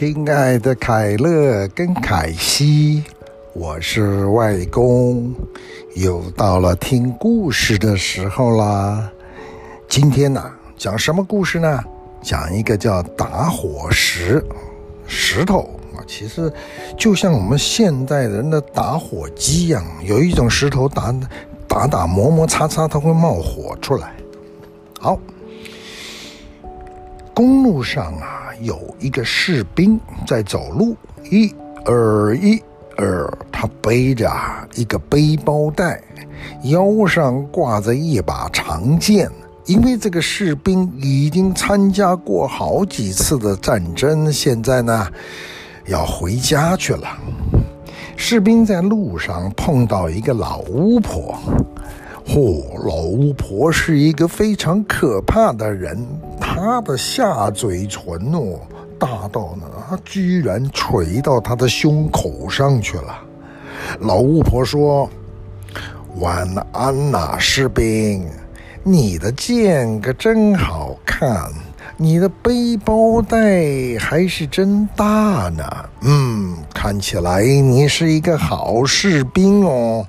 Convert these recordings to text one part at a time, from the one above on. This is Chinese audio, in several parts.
亲爱的凯乐跟凯西，我是外公，又到了听故事的时候啦。今天呢，讲什么故事呢？讲一个叫打火石，石头啊，其实就像我们现代人的打火机一样，有一种石头打打打磨磨擦擦，它会冒火出来。好，公路上啊。有一个士兵在走路，一、二、一、二，他背着一个背包带，腰上挂着一把长剑。因为这个士兵已经参加过好几次的战争，现在呢，要回家去了。士兵在路上碰到一个老巫婆，嚯、老巫婆是一个非常可怕的人。他的下嘴唇哦，大到呢，他居然垂到他的胸口上去了。老巫婆说：“晚安呐，士兵，你的剑可真好看，你的背包带还是真大呢。嗯，看起来你是一个好士兵哦。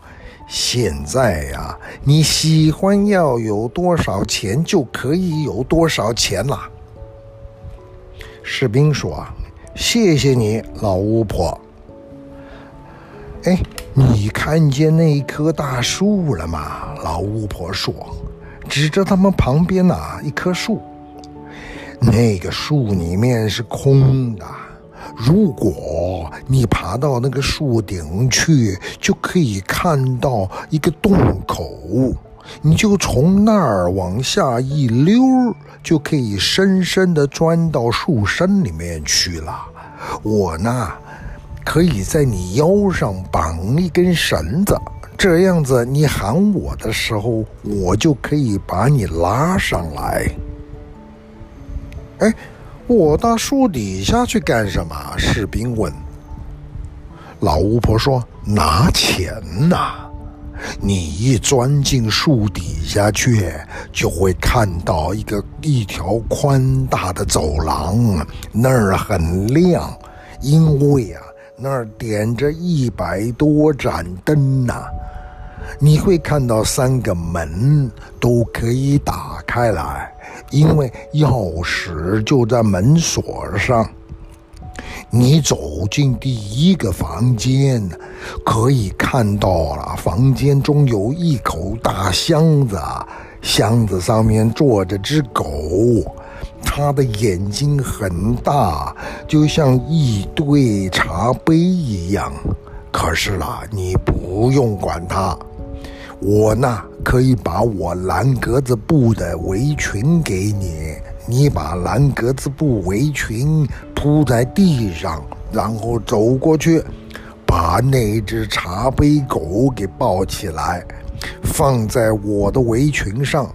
现在呀，你喜欢要有多少钱就可以有多少钱啦。”士兵说：“谢谢你，老巫婆。”哎，你看见那棵大树了吗？老巫婆说，指着他们旁边啊一棵树。那个树里面是空的。如果你爬到那个树顶去，就可以看到一个洞口，你就从那儿往下一溜，就可以深深地钻到树身里面去了。我呢，可以在你腰上绑一根绳子，这样子你喊我的时候，我就可以把你拉上来。哎。我到树底下去干什么？士兵问。老巫婆说：“拿钱呐！你一钻进树底下去，就会看到一个一条宽大的走廊，那儿很亮，因为啊，那儿点着一百多盏灯呐。你会看到三个门都可以打开来。”因为钥匙就在门锁上，你走进第一个房间，可以看到了，房间中有一口大箱子，箱子上面坐着只狗，它的眼睛很大，就像一堆茶杯一样。可是啦，你不用管它。我呢，可以把我蓝格子布的围裙给你，你把蓝格子布围裙铺在地上，然后走过去，把那只茶杯狗给抱起来，放在我的围裙上，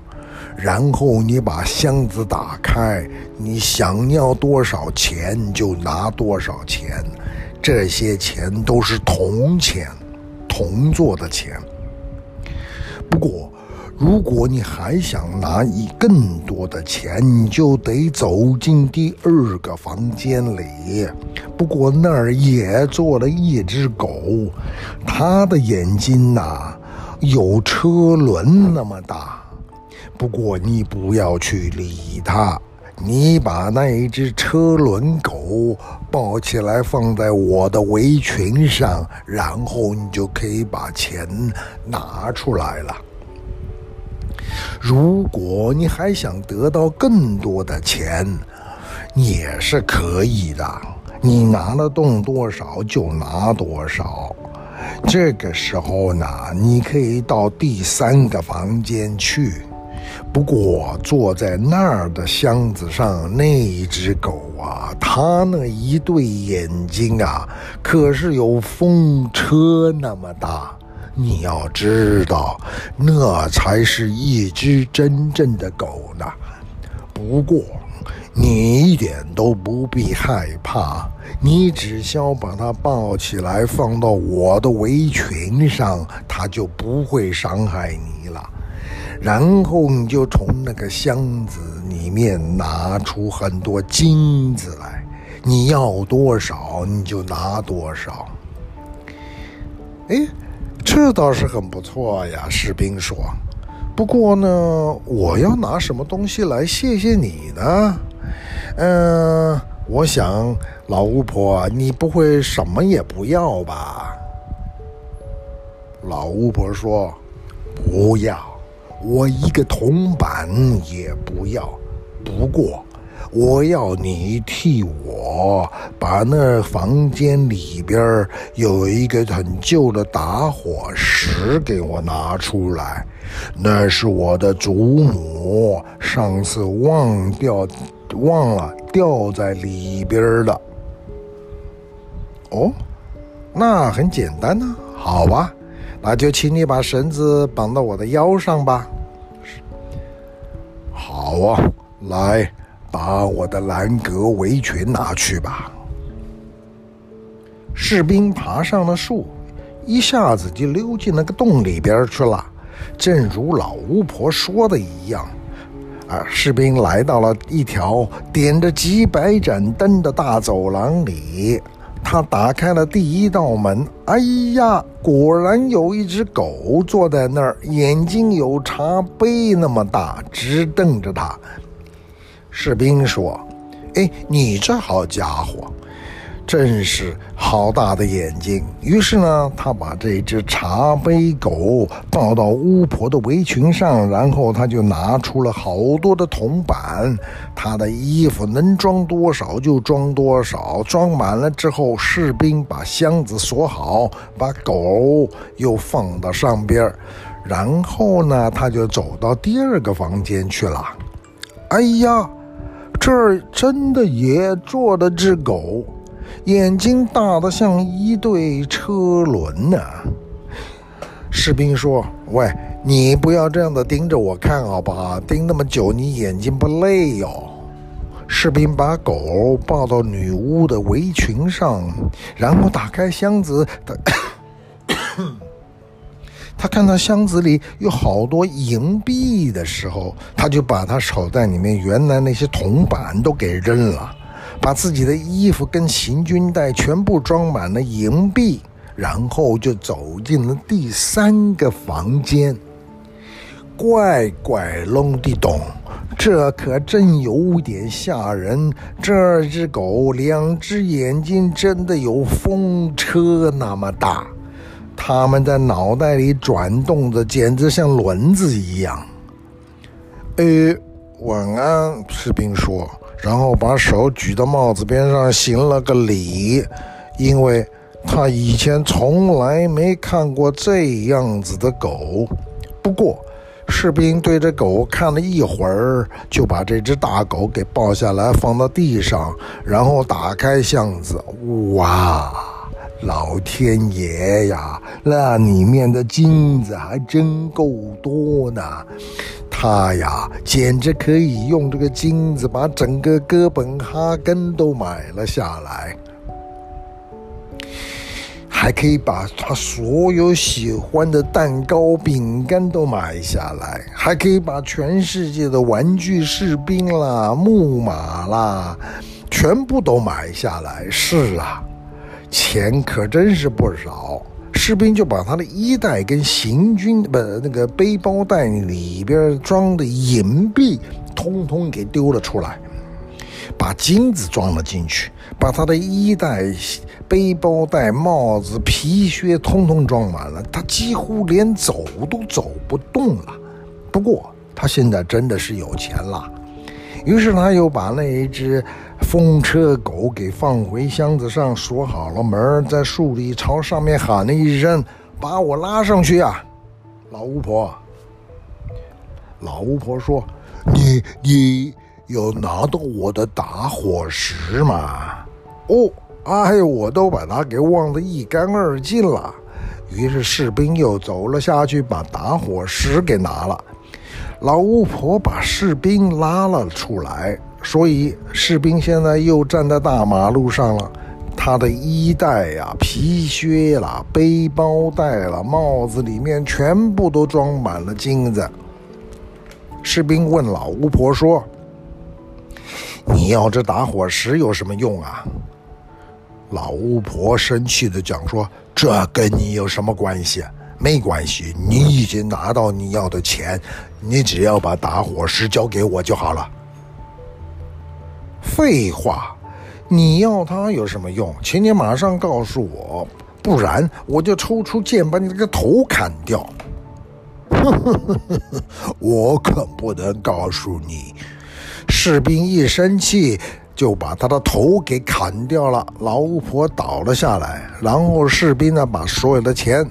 然后你把箱子打开，你想要多少钱就拿多少钱，这些钱都是铜钱，铜做的钱。不过，如果你还想拿一更多的钱，你就得走进第二个房间里。不过那儿也坐了一只狗，它的眼睛呐、有车轮那么大。不过你不要去理它，你把那一只车轮狗抱起来放在我的围裙上，然后你就可以把钱拿出来了。如果你还想得到更多的钱，也是可以的。你拿得动多少就拿多少。这个时候呢，你可以到第三个房间去。不过坐在那儿的箱子上那只狗啊，它那一对眼睛啊，可是有风车那么大。你要知道，那才是一只真正的狗呢。不过，你一点都不必害怕，你只需要把它抱起来，放到我的围裙上，它就不会伤害你了。然后你就从那个箱子里面拿出很多金子来，你要多少你就拿多少。哎，这倒是很不错呀，士兵说。不过呢，我要拿什么东西来谢谢你呢？嗯，我想老巫婆，你不会什么也不要吧？老巫婆说：“不要，我一个铜板也不要。不过，我要你替我把那房间里边有一个很旧的打火石给我拿出来。那是我的祖母上次忘掉，忘了掉在里边的。哦，那很简单呢。好吧。”那就请你把绳子绑到我的腰上吧。好啊，来，把我的蓝格围裙拿去吧。士兵爬上了树，一下子就溜进那个洞里边去了。正如老巫婆说的一样，啊，士兵来到了一条点着几百盏灯的大走廊里。他打开了第一道门，哎呀，果然有一只狗坐在那儿，眼睛有茶杯那么大，直瞪着他。士兵说：“哎，你这好家伙！”真是好大的眼睛！于是呢，他把这只茶杯狗抱到巫婆的围裙上，然后他就拿出了好多的铜板，他的衣服能装多少就装多少，装满了之后，士兵把箱子锁好，把狗又放到上边，然后呢，他就走到第二个房间去了。哎呀，这儿真的也坐了只狗。眼睛大得像一对车轮呢。士兵说：“喂，你不要这样的盯着我看，好不好？盯那么久，你眼睛不累哟。”士兵把狗抱到女巫的围裙上，然后打开箱子。他看到箱子里有好多银币的时候，他就把他手袋里面原来那些铜板都给扔了。把自己的衣服跟行军袋全部装满了银币，然后就走进了第三个房间。怪怪隆地咚，这可真有点吓人。这只狗两只眼睛真的有风车那么大，他们在脑袋里转动的简直像轮子一样。呃，晚安，士兵说。然后把手举到帽子边上，行了个礼，因为他以前从来没看过这样子的狗。不过，士兵对着狗看了一会儿，就把这只大狗给抱下来，放到地上，然后打开箱子。哇，老天爷呀，那里面的金子还真够多呢！他呀，简直可以用这个金子把整个哥本哈根都买了下来，还可以把他所有喜欢的蛋糕、饼干都买下来，还可以把全世界的玩具士兵啦、木马啦，全部都买下来。是啊，钱可真是不少。士兵就把他的衣袋跟行军不那个背包袋里边装的银币，通通给丢了出来，把金子装了进去，把他的衣袋、背包袋、帽子、皮靴通通装满了，他几乎连走都走不动了。不过他现在真的是有钱了，于是他又把那一只。风车狗给放回箱子上，锁好了门，在树里朝上面喊了一声：“把我拉上去呀！”老巫婆，老巫婆说：“你你有拿到我的打火石吗？”哦，哎，我都把它给忘得一干二净了。于是士兵又走了下去，把打火石给拿了。老巫婆把士兵拉了出来。所以，士兵现在又站在大马路上了。他的衣袋呀、皮靴啦、背包带啦、帽子里面全部都装满了金子。士兵问老巫婆说：“你要这打火石有什么用啊？”老巫婆生气的讲说：“这跟你有什么关系？没关系，你已经拿到你要的钱，你只要把打火石交给我就好了。”废话，你要它有什么用？请你马上告诉我，不然我就抽出剑把你这个头砍掉。我可不能告诉你。士兵一生气，就把他的头给砍掉了。老巫婆倒了下来，然后士兵呢，把所有的钱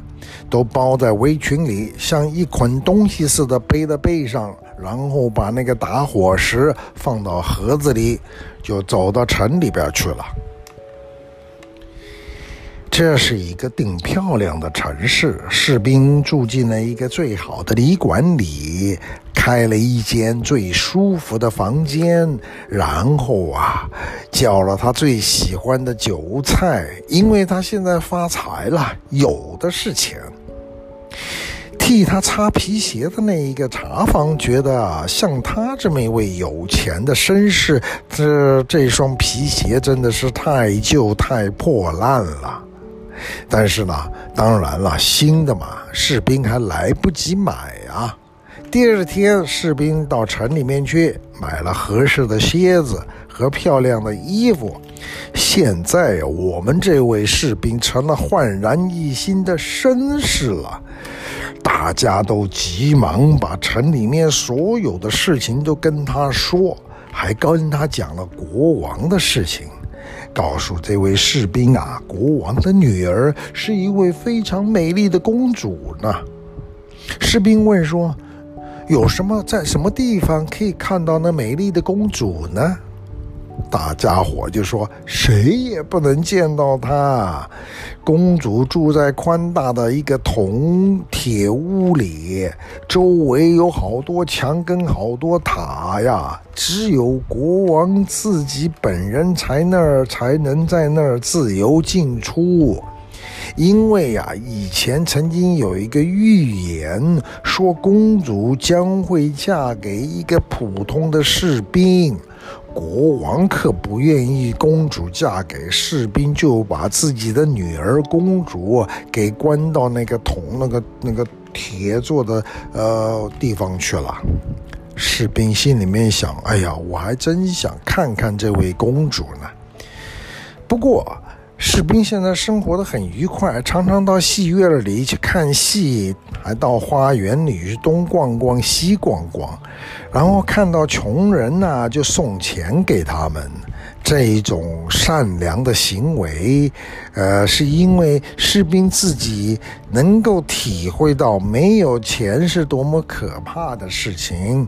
都包在围裙里，像一捆东西似的背在背上，然后把那个打火石放到盒子里，就走到城里边去了。这是一个顶漂亮的城市，士兵住进了一个最好的旅馆里，开了一间最舒服的房间，然后啊，叫了他最喜欢的酒菜，因为他现在发财了，有的是钱。替他擦皮鞋的那一个茶房觉得，像他这么一位有钱的绅士，这这双皮鞋真的是太旧太破烂了。但是呢，当然了，新的嘛，士兵还来不及买啊。第二天，士兵到城里面去买了合适的靴子和漂亮的衣服。现在我们这位士兵成了焕然一新的绅士了，大家都急忙把城里面所有的事情都跟他说，还跟他讲了国王的事情。告诉这位士兵啊，国王的女儿是一位非常美丽的公主呢。士兵问说：“有什么在什么地方可以看到那美丽的公主呢？”大家伙就说：“谁也不能见到她。公主住在宽大的一个铜铁屋里，周围有好多墙跟好多塔呀。只有国王自己本人才那儿才能在那儿自由进出。因为呀，以前曾经有一个预言说，公主将会嫁给一个普通的士兵。”国王可不愿意公主嫁给士兵，就把自己的女儿公主给关到那个铜、那个那个铁做的呃地方去了。士兵心里面想：哎呀，我还真想看看这位公主呢。不过，士兵现在生活得很愉快，常常到戏院里去看戏，还到花园里去东逛逛西逛逛，然后看到穷人呐，就送钱给他们。这一种善良的行为，呃，是因为士兵自己能够体会到没有钱是多么可怕的事情，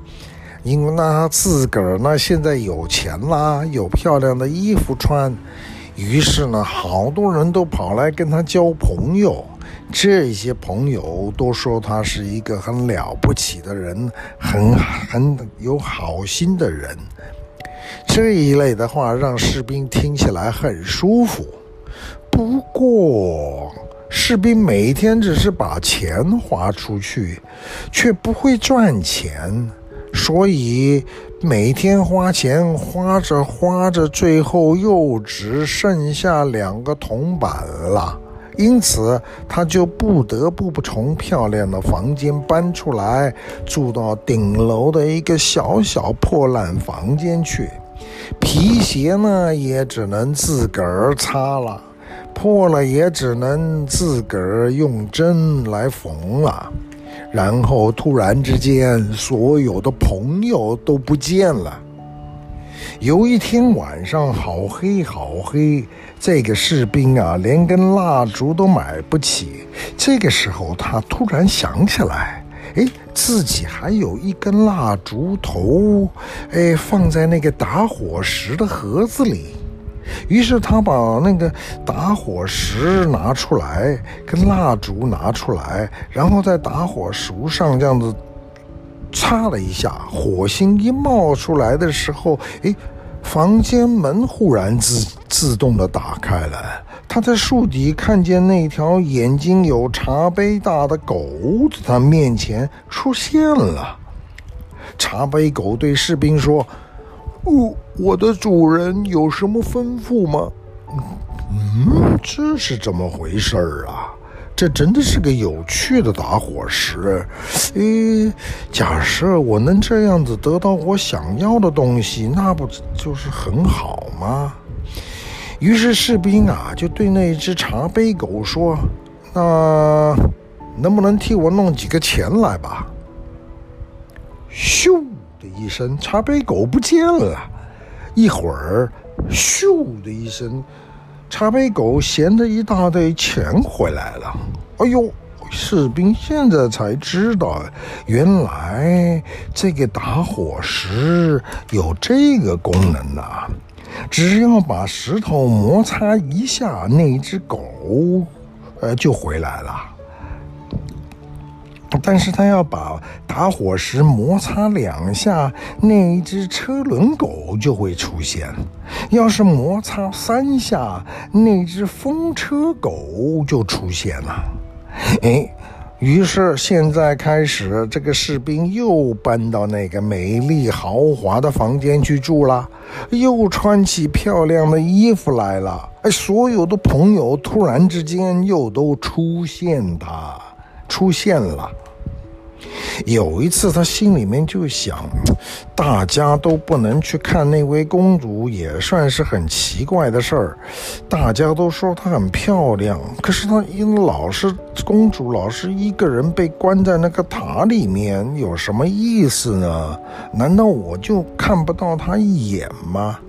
因为那他自个儿呢，现在有钱啦，有漂亮的衣服穿。于是呢，好多人都跑来跟他交朋友。这些朋友都说他是一个很了不起的人，很很有好心的人。这一类的话让士兵听起来很舒服。不过，士兵每天只是把钱花出去，却不会赚钱。所以每天花钱花着花着，最后又只剩下两个铜板了。因此，他就不得不从漂亮的房间搬出来，住到顶楼的一个小小破烂房间去。皮鞋呢，也只能自个儿擦了，破了也只能自个儿用针来缝了。然后突然之间，所有的朋友都不见了。有一天晚上，好黑好黑，这个士兵啊，连根蜡烛都买不起。这个时候，他突然想起来，哎，自己还有一根蜡烛头，哎，放在那个打火石的盒子里。于是他把那个打火石拿出来，跟蜡烛拿出来，然后在打火石上这样子擦了一下，火星一冒出来的时候，诶，房间门忽然自自动的打开了。他在树底看见那条眼睛有茶杯大的狗在他面前出现了。茶杯狗对士兵说。哦，我的主人有什么吩咐吗？嗯，这是怎么回事啊？这真的是个有趣的打火石。诶，假设我能这样子得到我想要的东西，那不就是很好吗？于是士兵啊，就对那只茶杯狗说：“那能不能替我弄几个钱来吧？”咻的一声，茶杯狗不见了。一会儿，咻的一声，茶杯狗衔着一大堆钱回来了。哎呦，士兵现在才知道，原来这个打火石有这个功能呐、啊。只要把石头摩擦一下，那只狗，呃，就回来了。但是他要把打火石摩擦两下，那一只车轮狗就会出现。要是摩擦三下，那只风车狗就出现了。哎。于是，现在开始，这个士兵又搬到那个美丽豪华的房间去住了，又穿起漂亮的衣服来了。哎，所有的朋友突然之间又都出现他，出现了。有一次，他心里面就想，大家都不能去看那位公主，也算是很奇怪的事儿。大家都说她很漂亮，可是她因老是公主，老是一个人被关在那个塔里面，有什么意思呢？难道我就看不到她一眼吗？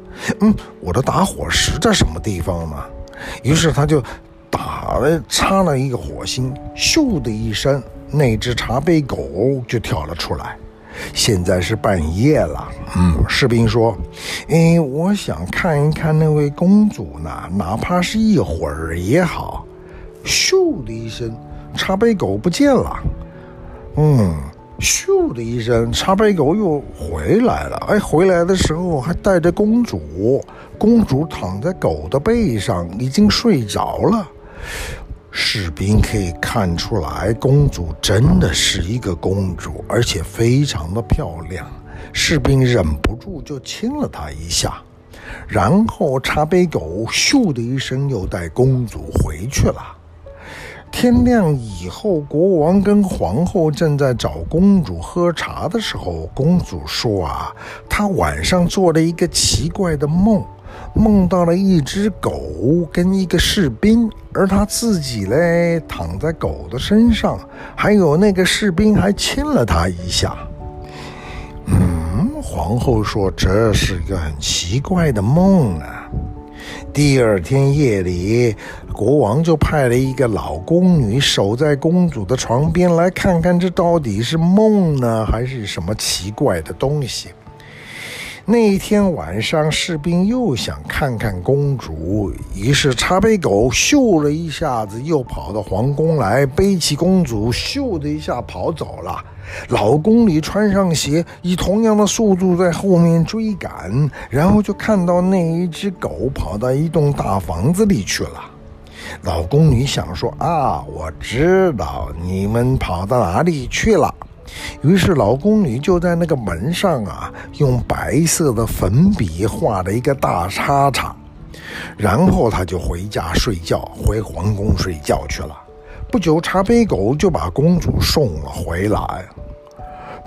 嗯，我的打火石在什么地方呢？于是他就打了，插了一个火星，咻的一声。那只茶杯狗就跳了出来。现在是半夜了，嗯，士兵说：“哎，我想看一看那位公主呢，哪怕是一会儿也好。”咻的一声，茶杯狗不见了。嗯，咻的一声，茶杯狗又回来了。哎，回来的时候还带着公主。公主躺在狗的背上，已经睡着了。士兵可以看出来，公主真的是一个公主，而且非常的漂亮。士兵忍不住就亲了她一下，然后茶杯狗咻的一声又带公主回去了。天亮以后，国王跟皇后正在找公主喝茶的时候，公主说：“啊，她晚上做了一个奇怪的梦。”梦到了一只狗跟一个士兵，而他自己嘞躺在狗的身上，还有那个士兵还亲了他一下。嗯，皇后说这是一个很奇怪的梦啊。第二天夜里，国王就派了一个老宫女守在公主的床边，来看看这到底是梦呢，还是什么奇怪的东西。那一天晚上，士兵又想看看公主，于是茶杯狗咻了一下子，又跑到皇宫来，背起公主，咻的一下跑走了。老宫女穿上鞋，以同样的速度在后面追赶，然后就看到那一只狗跑到一栋大房子里去了。老宫女想说：“啊，我知道你们跑到哪里去了。”于是老宫女就在那个门上啊，用白色的粉笔画了一个大叉叉，然后她就回家睡觉，回皇宫睡觉去了。不久，茶杯狗就把公主送了回来。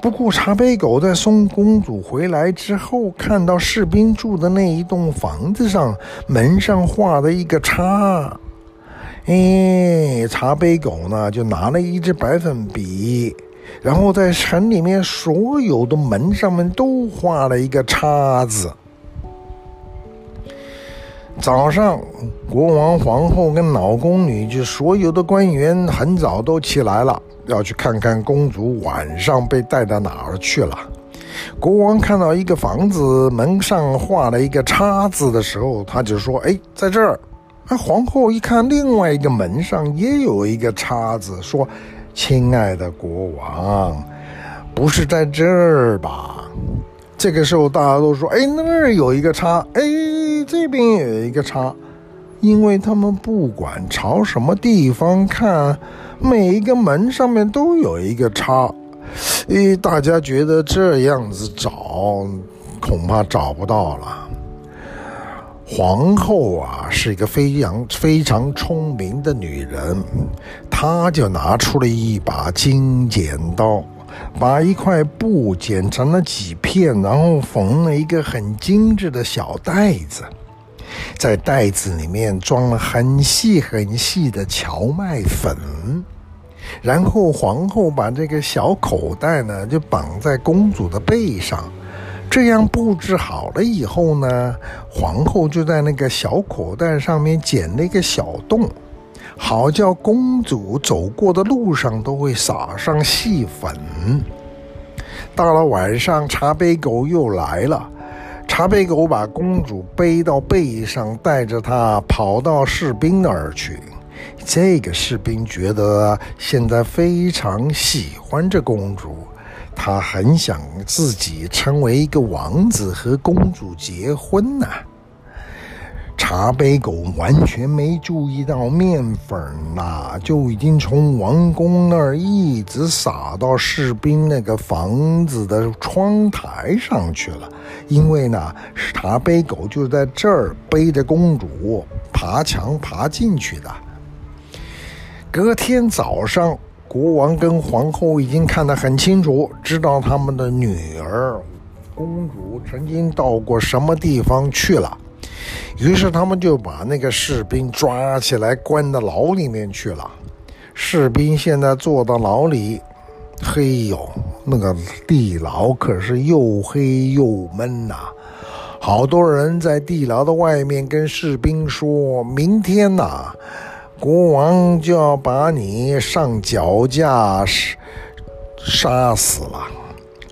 不过，茶杯狗在送公主回来之后，看到士兵住的那一栋房子上门上画了一个叉，哎，茶杯狗呢就拿了一支白粉笔。然后在城里面所有的门上面都画了一个叉子。早上，国王、皇后跟老宫女就所有的官员很早都起来了，要去看看公主晚上被带到哪儿去了。国王看到一个房子门上画了一个叉子的时候，他就说：“哎，在这儿。”那，皇后一看另外一个门上也有一个叉子，说。亲爱的国王，不是在这儿吧？这个时候大家都说：“哎，那儿有一个叉，哎，这边也有一个叉。”因为他们不管朝什么地方看，每一个门上面都有一个叉。哎，大家觉得这样子找恐怕找不到了。皇后啊，是一个非常非常聪明的女人，她就拿出了一把金剪刀，把一块布剪成了几片，然后缝了一个很精致的小袋子，在袋子里面装了很细很细的荞麦粉，然后皇后把这个小口袋呢，就绑在公主的背上。这样布置好了以后呢，皇后就在那个小口袋上面剪了一个小洞，好叫公主走过的路上都会撒上细粉。到了晚上，茶杯狗又来了，茶杯狗把公主背到背上，带着她跑到士兵那儿去。这个士兵觉得现在非常喜欢这公主。他很想自己成为一个王子和公主结婚呐、啊。茶杯狗完全没注意到面粉呐，就已经从王宫那儿一直撒到士兵那个房子的窗台上去了。因为呢，茶杯狗就在这儿背着公主爬墙爬进去的。隔天早上。国王跟皇后已经看得很清楚，知道他们的女儿公主曾经到过什么地方去了，于是他们就把那个士兵抓起来关到牢里面去了。士兵现在坐到牢里，嘿呦，那个地牢可是又黑又闷呐！好多人在地牢的外面跟士兵说：“明天呐。”国王就要把你上绞架杀死了，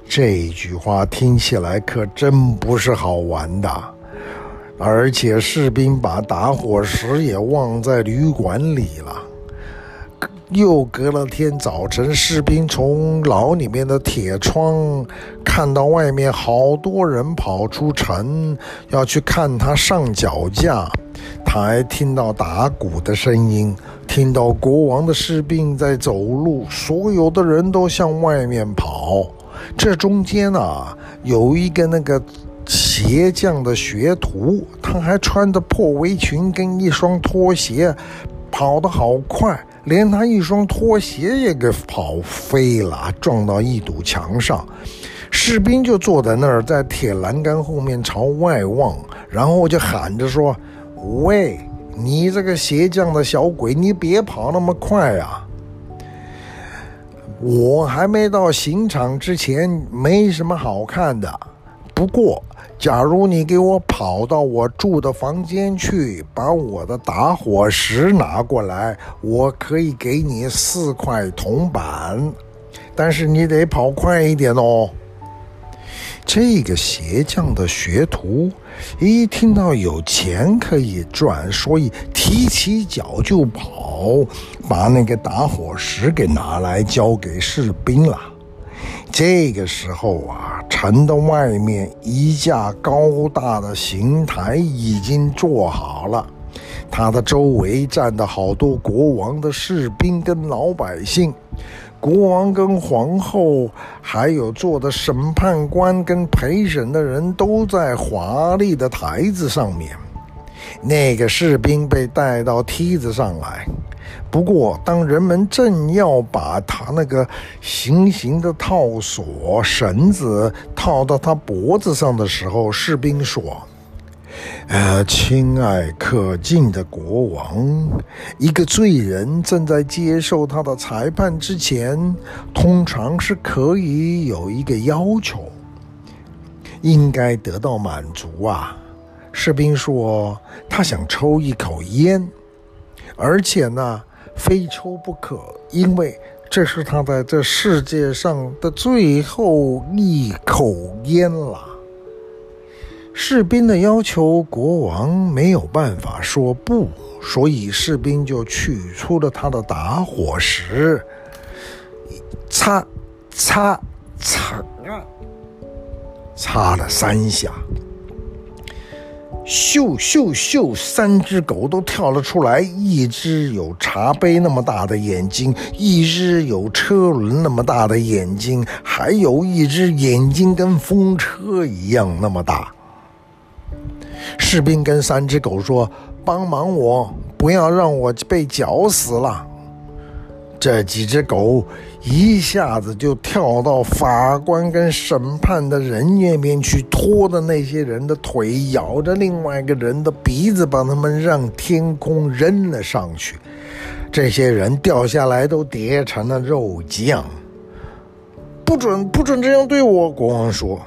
这句话听起来可真不是好玩的。而且士兵把打火石也忘在旅馆里了。又隔了天早晨，士兵从牢里面的铁窗看到外面好多人跑出城，要去看他上绞架。他还听到打鼓的声音，听到国王的士兵在走路，所有的人都向外面跑。这中间啊，有一个那个鞋匠的学徒，他还穿着破围裙跟一双拖鞋，跑得好快，连他一双拖鞋也给跑飞了，撞到一堵墙上。士兵就坐在那儿，在铁栏杆后面朝外望，然后就喊着说。喂，你这个鞋匠的小鬼，你别跑那么快啊！我还没到刑场之前，没什么好看的。不过，假如你给我跑到我住的房间去，把我的打火石拿过来，我可以给你四块铜板。但是你得跑快一点哦。这个鞋匠的学徒一听到有钱可以赚，所以提起脚就跑，把那个打火石给拿来交给士兵了。这个时候啊，城的外面一架高大的刑台已经做好了，它的周围站的好多国王的士兵跟老百姓。国王跟皇后，还有坐的审判官跟陪审的人都在华丽的台子上面。那个士兵被带到梯子上来。不过，当人们正要把他那个行刑的套索绳子套到他脖子上的时候，士兵说。呃，亲爱可敬的国王，一个罪人正在接受他的裁判之前，通常是可以有一个要求，应该得到满足啊。士兵说，他想抽一口烟，而且呢，非抽不可，因为这是他在这世界上的最后一口烟了。士兵的要求，国王没有办法说不，所以士兵就取出了他的打火石，擦，擦，擦，擦了三下。咻咻咻！三只狗都跳了出来，一只有茶杯那么大的眼睛，一只有车轮那么大的眼睛，还有一只眼睛跟风车一样那么大。士兵跟三只狗说：“帮忙我，不要让我被绞死了。”这几只狗一下子就跳到法官跟审判的人那边去，拖着那些人的腿，咬着另外一个人的鼻子，把他们让天空扔了上去。这些人掉下来都叠成了肉酱。不准，不准这样对我！国王说。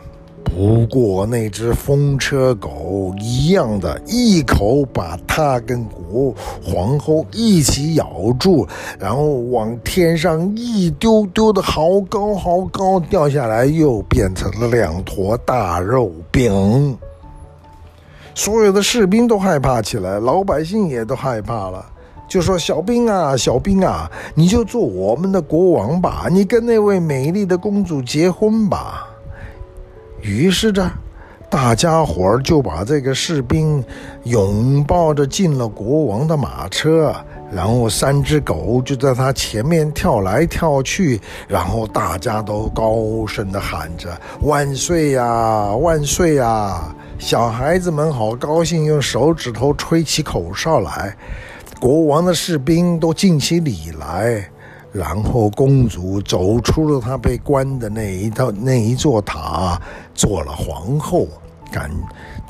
不过那只风车狗一样的，一口把他跟国皇后一起咬住，然后往天上一丢，丢的好高好高，掉下来又变成了两坨大肉饼。所有的士兵都害怕起来，老百姓也都害怕了，就说：“小兵啊，小兵啊，你就做我们的国王吧，你跟那位美丽的公主结婚吧。”于是这，大家伙儿就把这个士兵拥抱着进了国王的马车，然后三只狗就在他前面跳来跳去，然后大家都高声地喊着“万岁呀，万岁呀”！小孩子们好高兴，用手指头吹起口哨来，国王的士兵都敬起礼来。然后公主走出了她被关的那一套那一座塔，做了皇后。感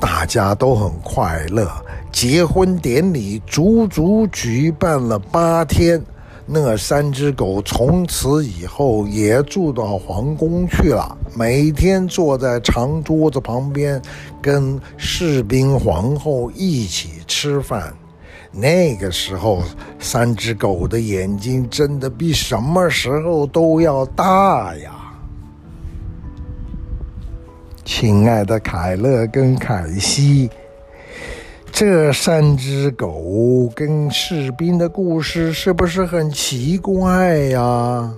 大家都很快乐。结婚典礼足足举办了八天。那三只狗从此以后也住到皇宫去了，每天坐在长桌子旁边，跟士兵、皇后一起吃饭。那个时候，三只狗的眼睛真的比什么时候都要大呀！亲爱的凯勒跟凯西，这三只狗跟士兵的故事是不是很奇怪呀？